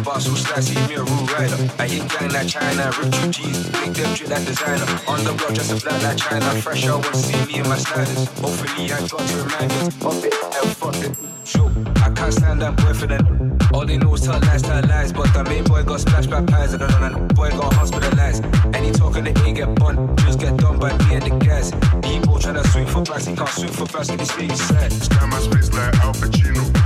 boss who slicey me a rule rider. I ain't gang like China, rip two G's, make them drip like designer. On the block, just a flat like China, fresh out, wanna see me in my sliders. Hopefully, I talk to remind me of it and fuck it. Show, I can't stand that boy for that. All they know is tell lies, tell lies, but the main boy got splashed by pies. I don't boy got hospitalized. Any talk on ain't get bun, just get done by me and the guys. People tryna swing for backs, he can't swing for fast. so this thing sad. Scan my space like Al Pacino.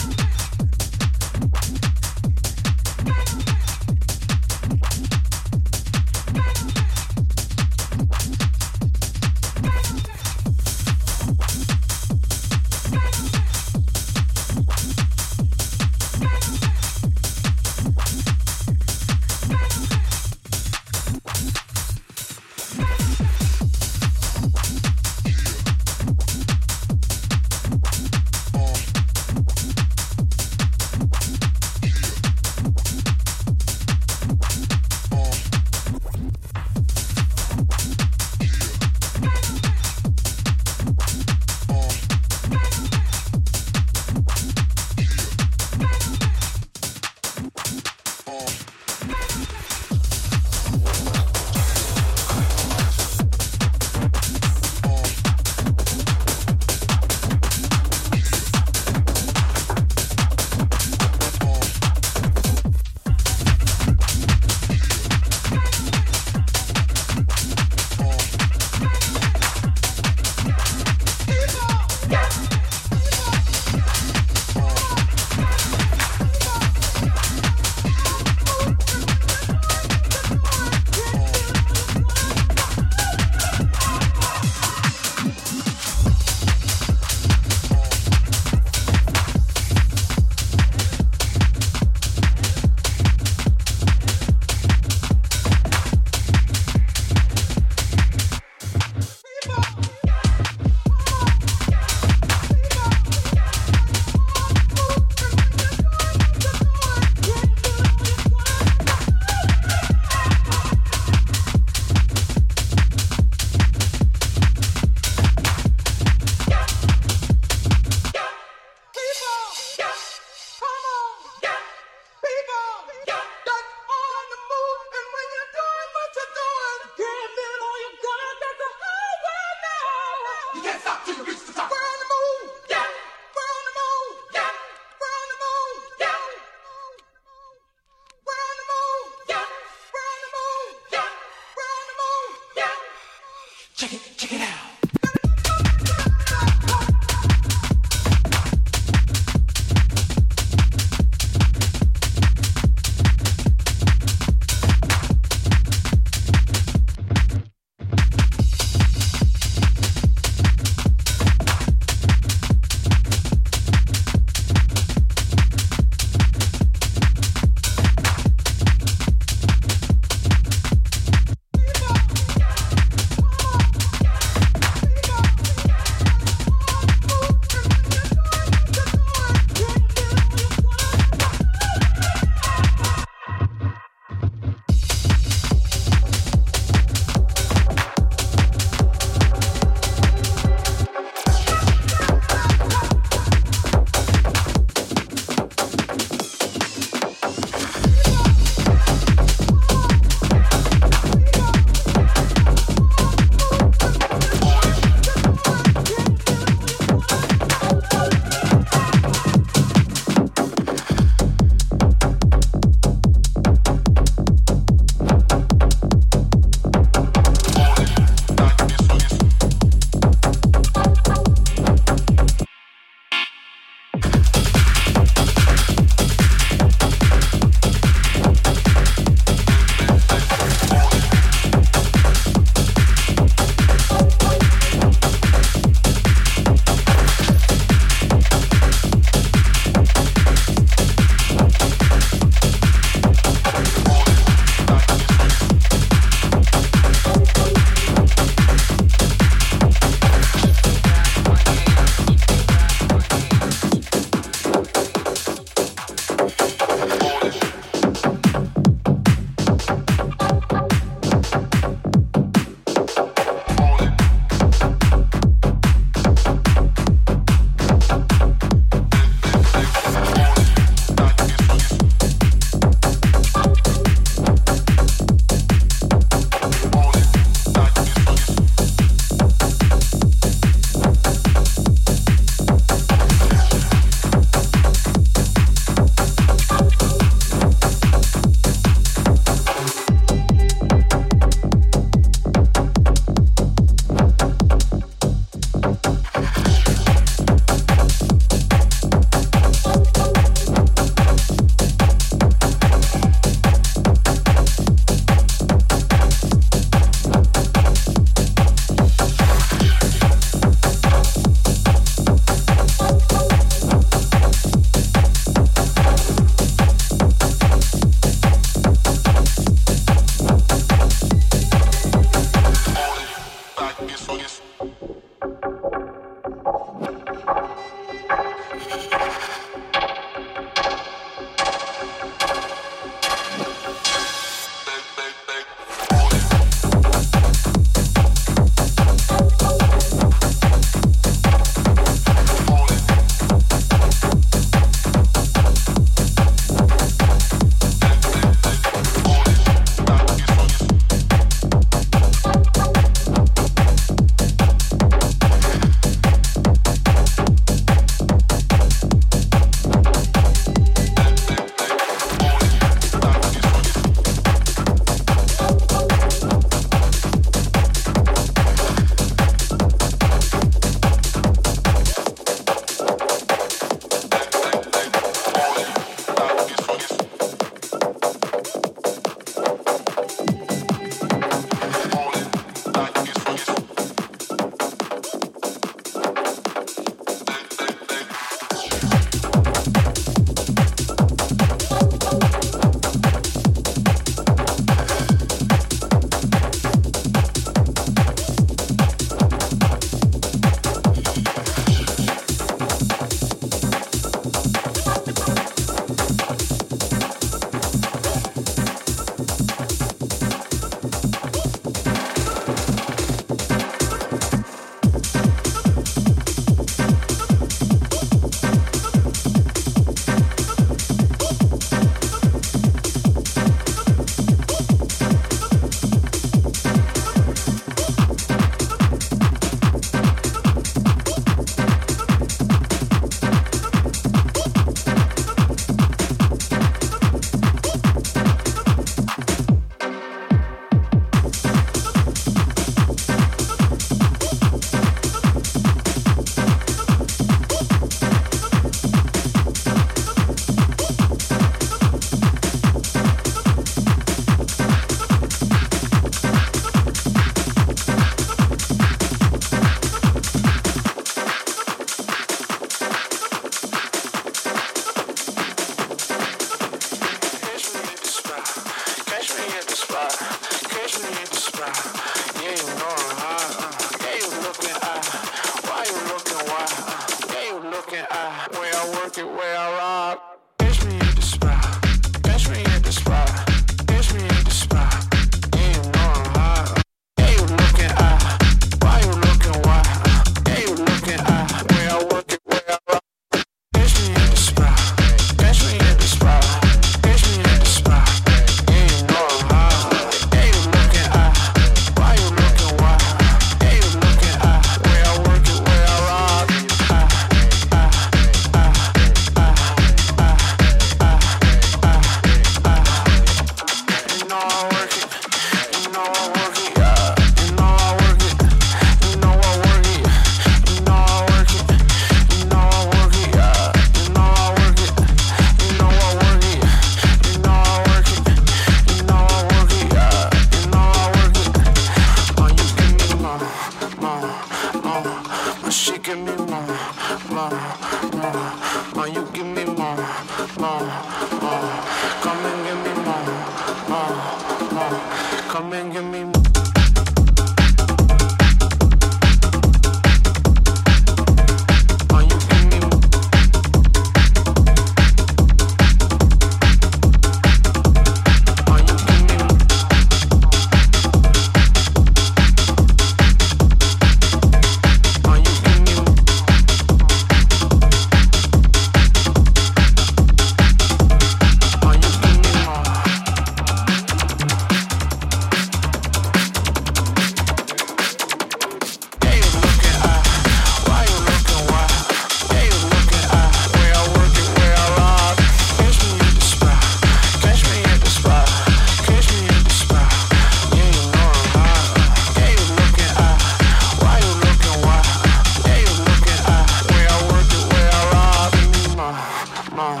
more,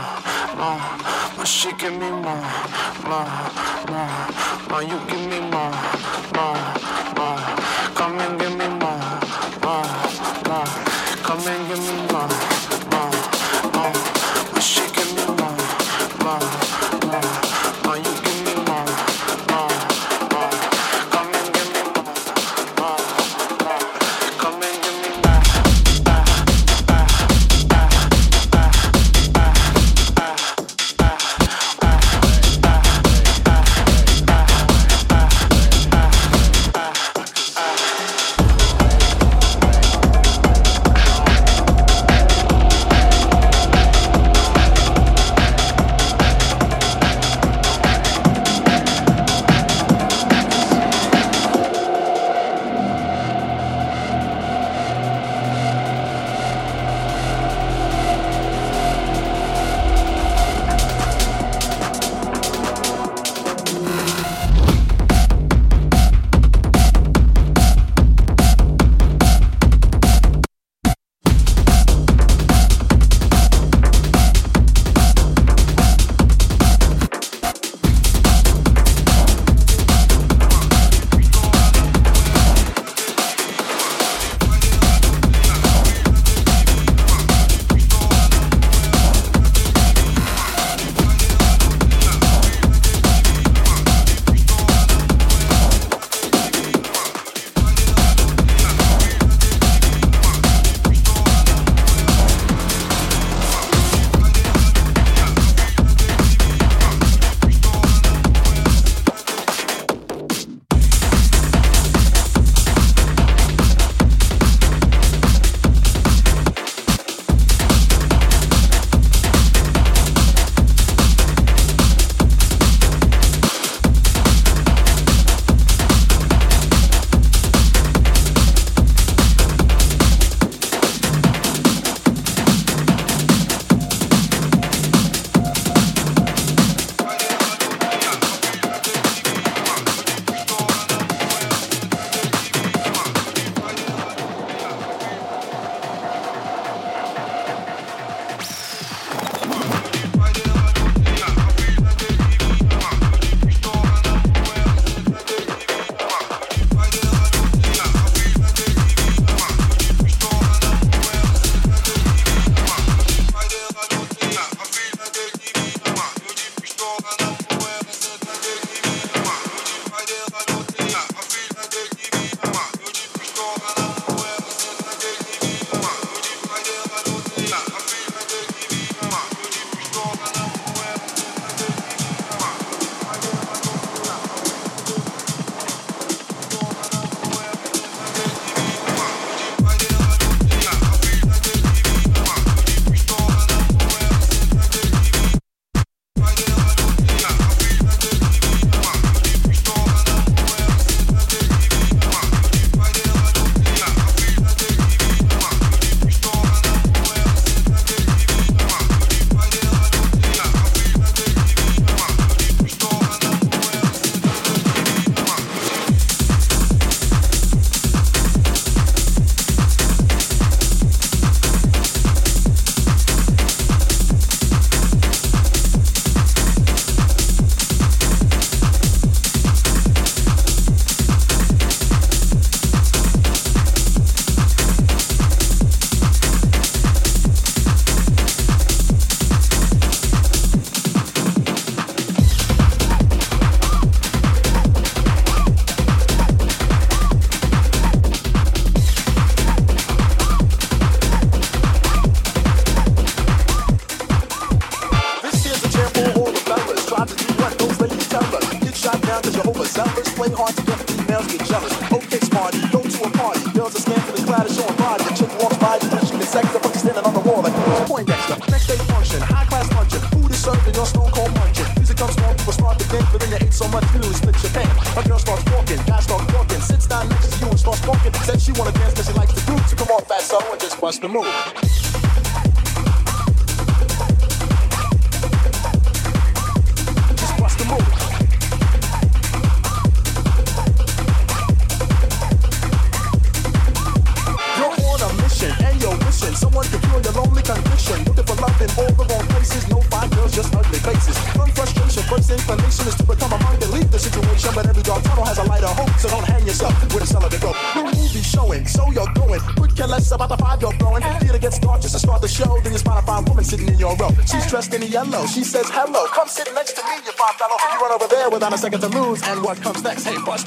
more, more. She give me more, more, more, more. You give me more, more. She says hello. Come sit next to me, you fine fellow. You run over there without a second to lose. And what comes next? Hey, bust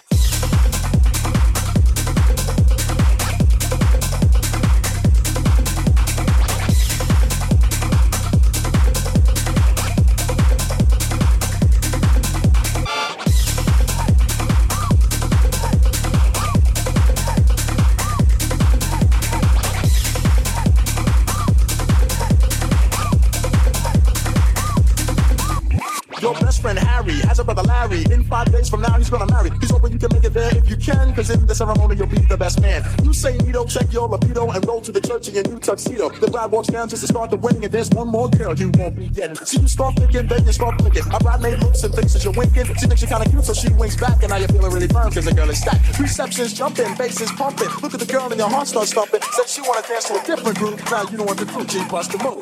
From now, he's gonna marry. He's hoping you can make it there if you can, cause in the ceremony, you'll be the best man. You say Nito, check your libido, and roll to the church in your new tuxedo. The bride walks down just to start the wedding, and there's one more girl you won't be getting. So you start thinking, then you start thinking. A bridesmaid looks and thinks that you're winking. She thinks you're kinda cute, so she winks back, and now you're feeling really firm, cause the girl is stacked. Receptions jumping, bases pumping. Look at the girl, and your heart starts thumping. Said she wanna dance to a different group. Now you know what to do, G, bust the move.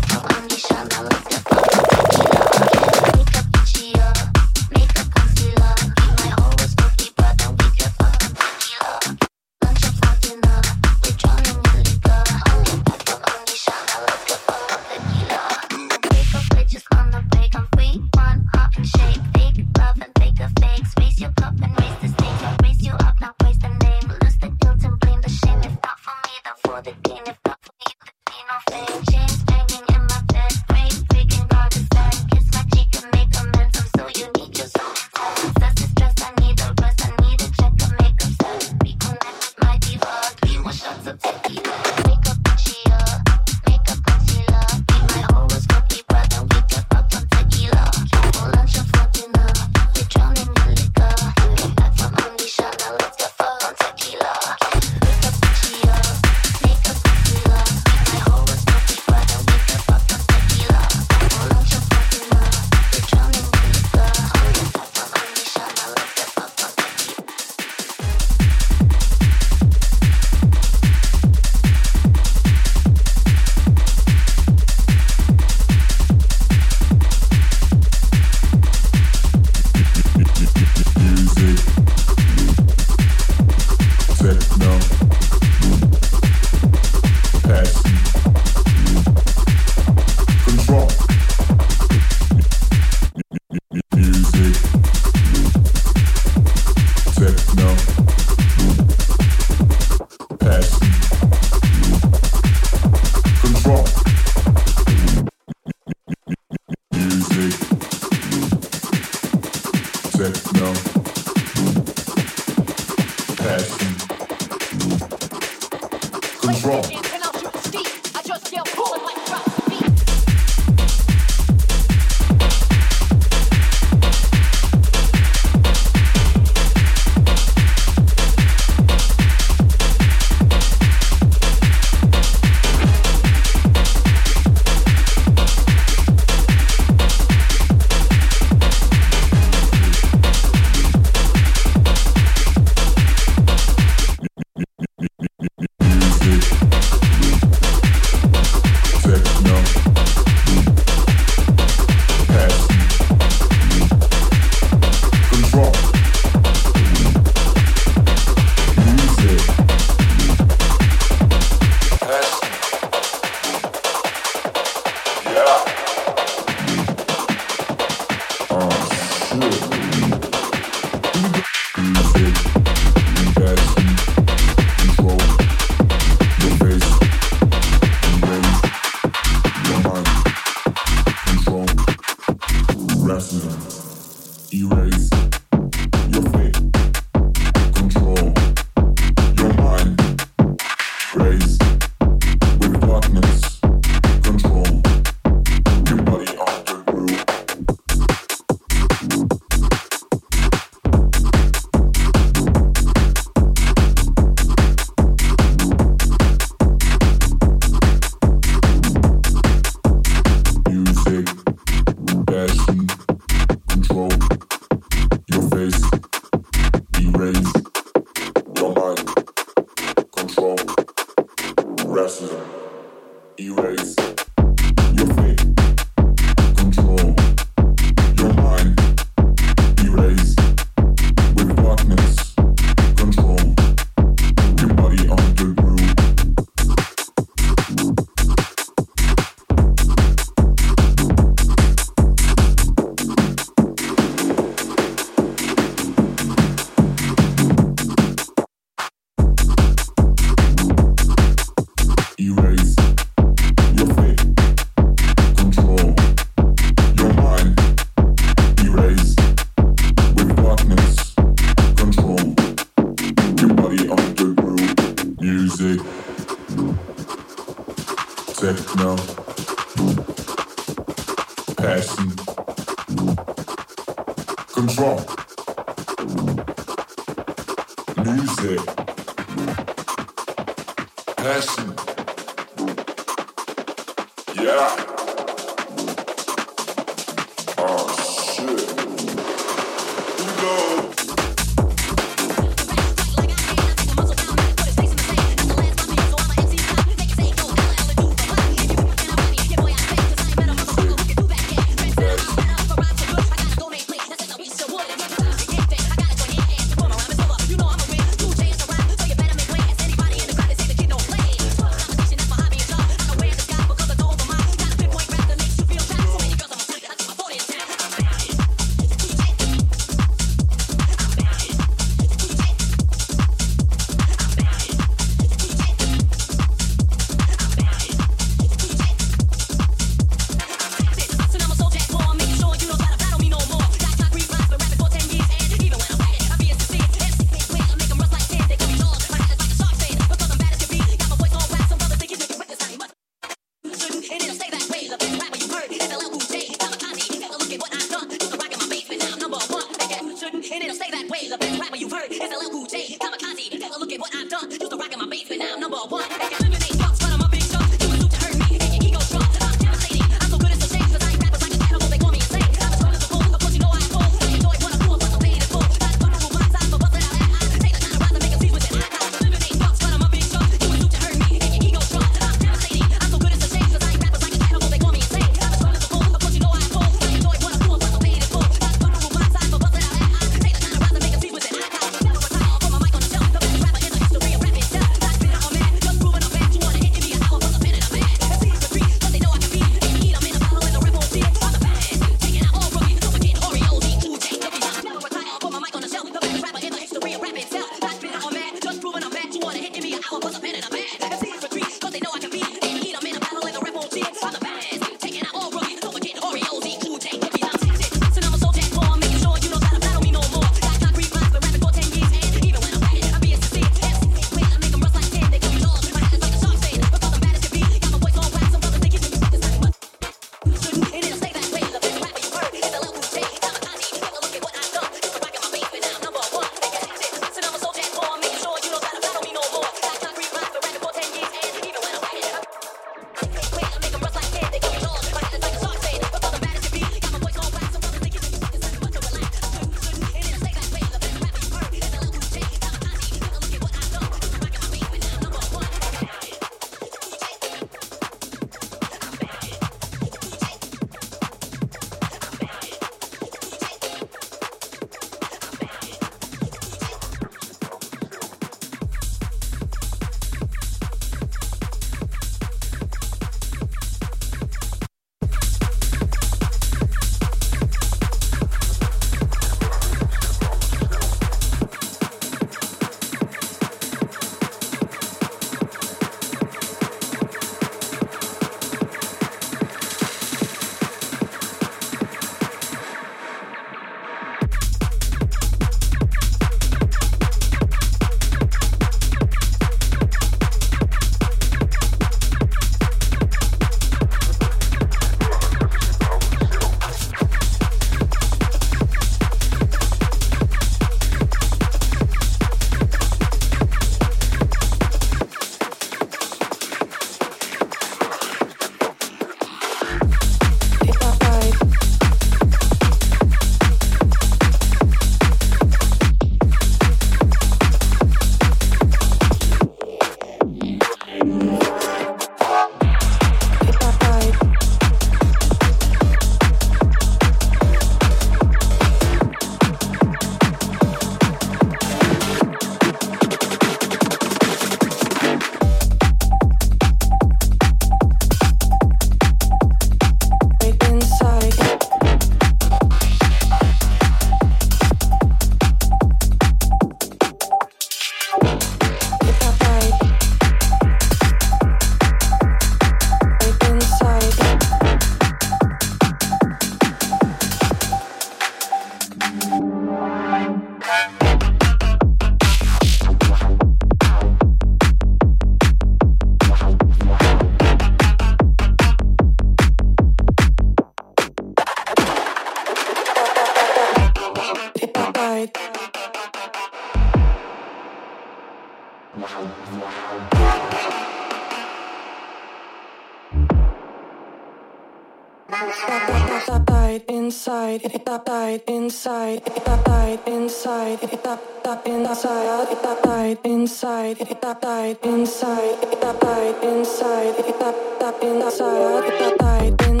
inside, that died inside, that that inside, that died inside, that died inside, that died inside, that that inside, that died inside.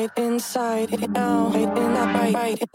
inside, inside, out, right, in that right, right.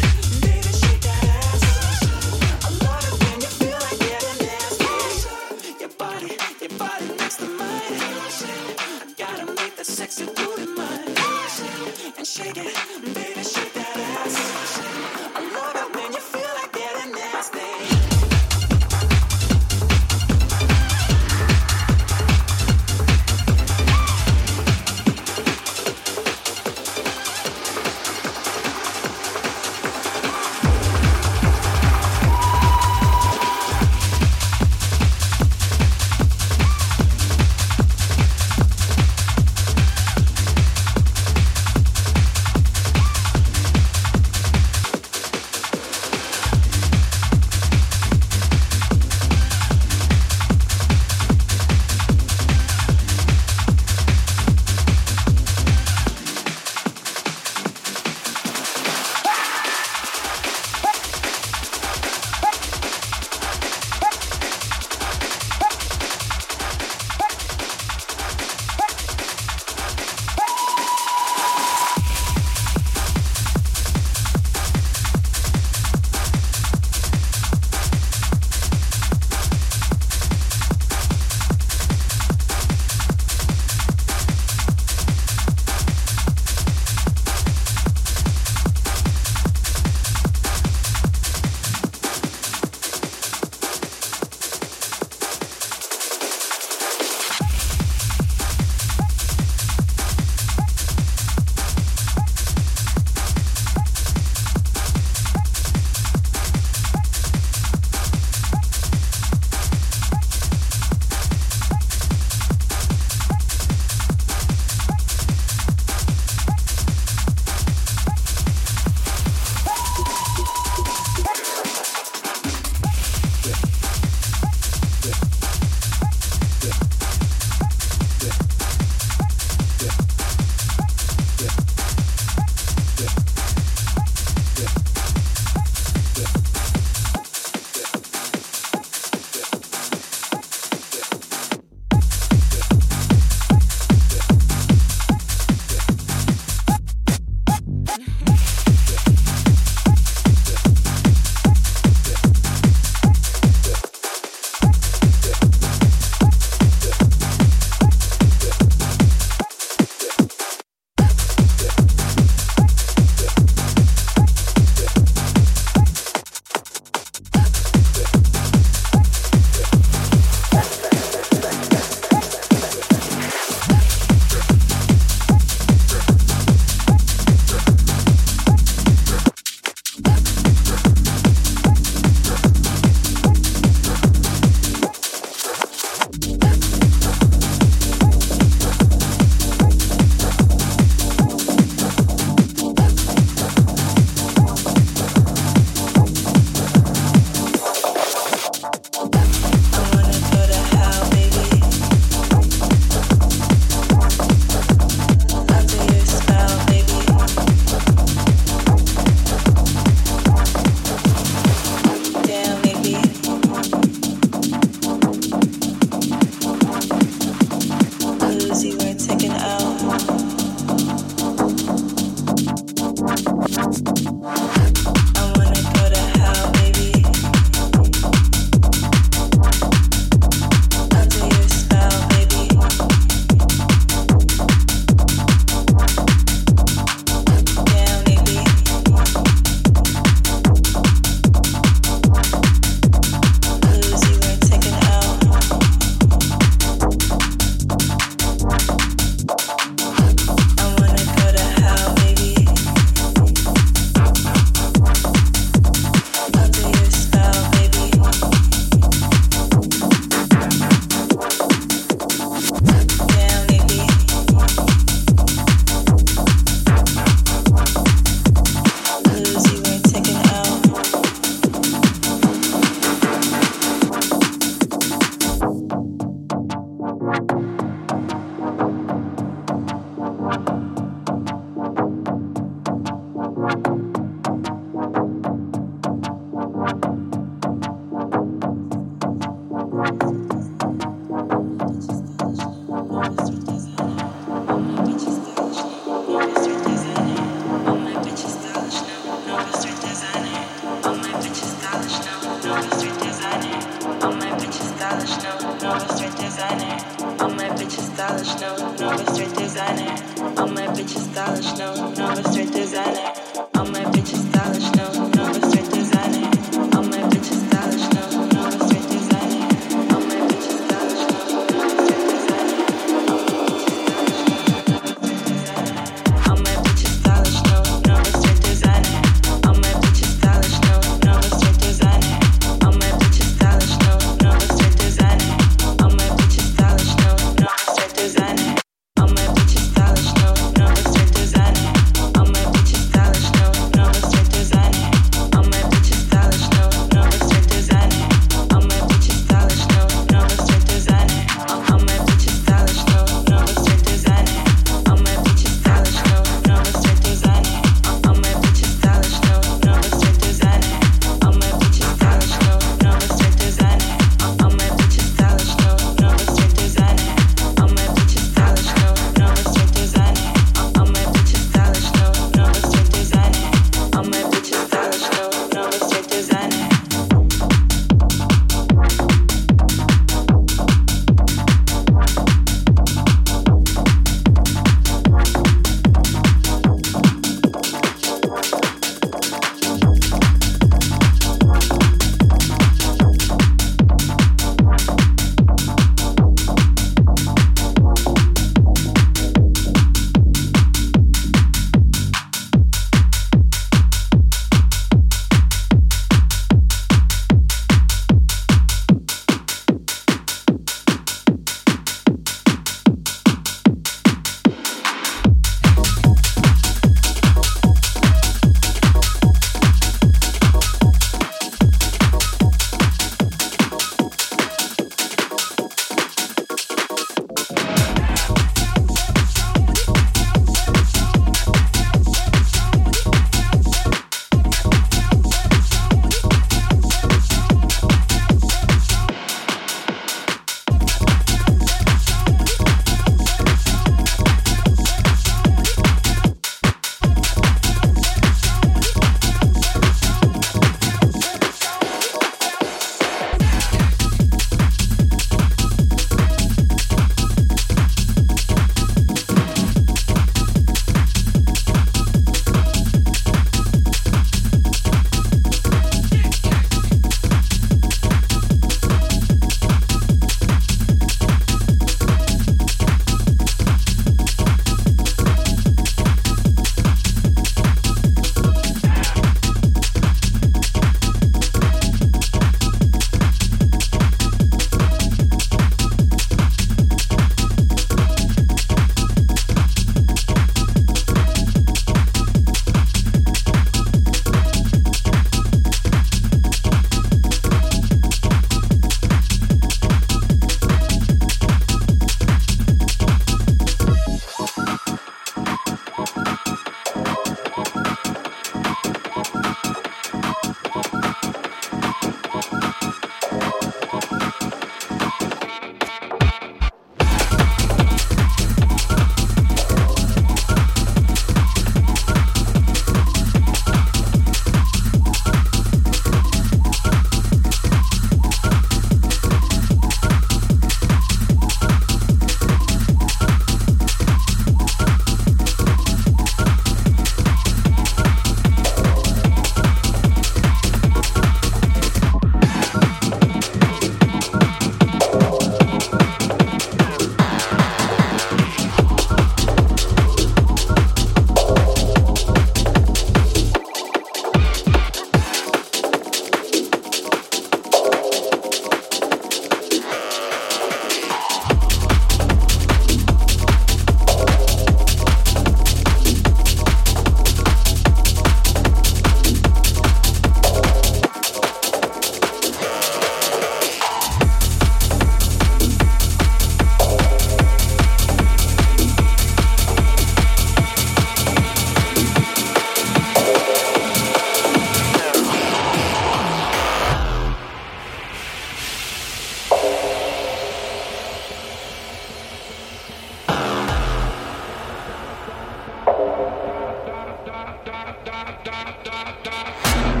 da, da.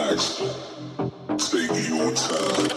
relax, take your time.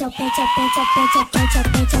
Pecho, pecho, pecho, pecho, pecho, pecho,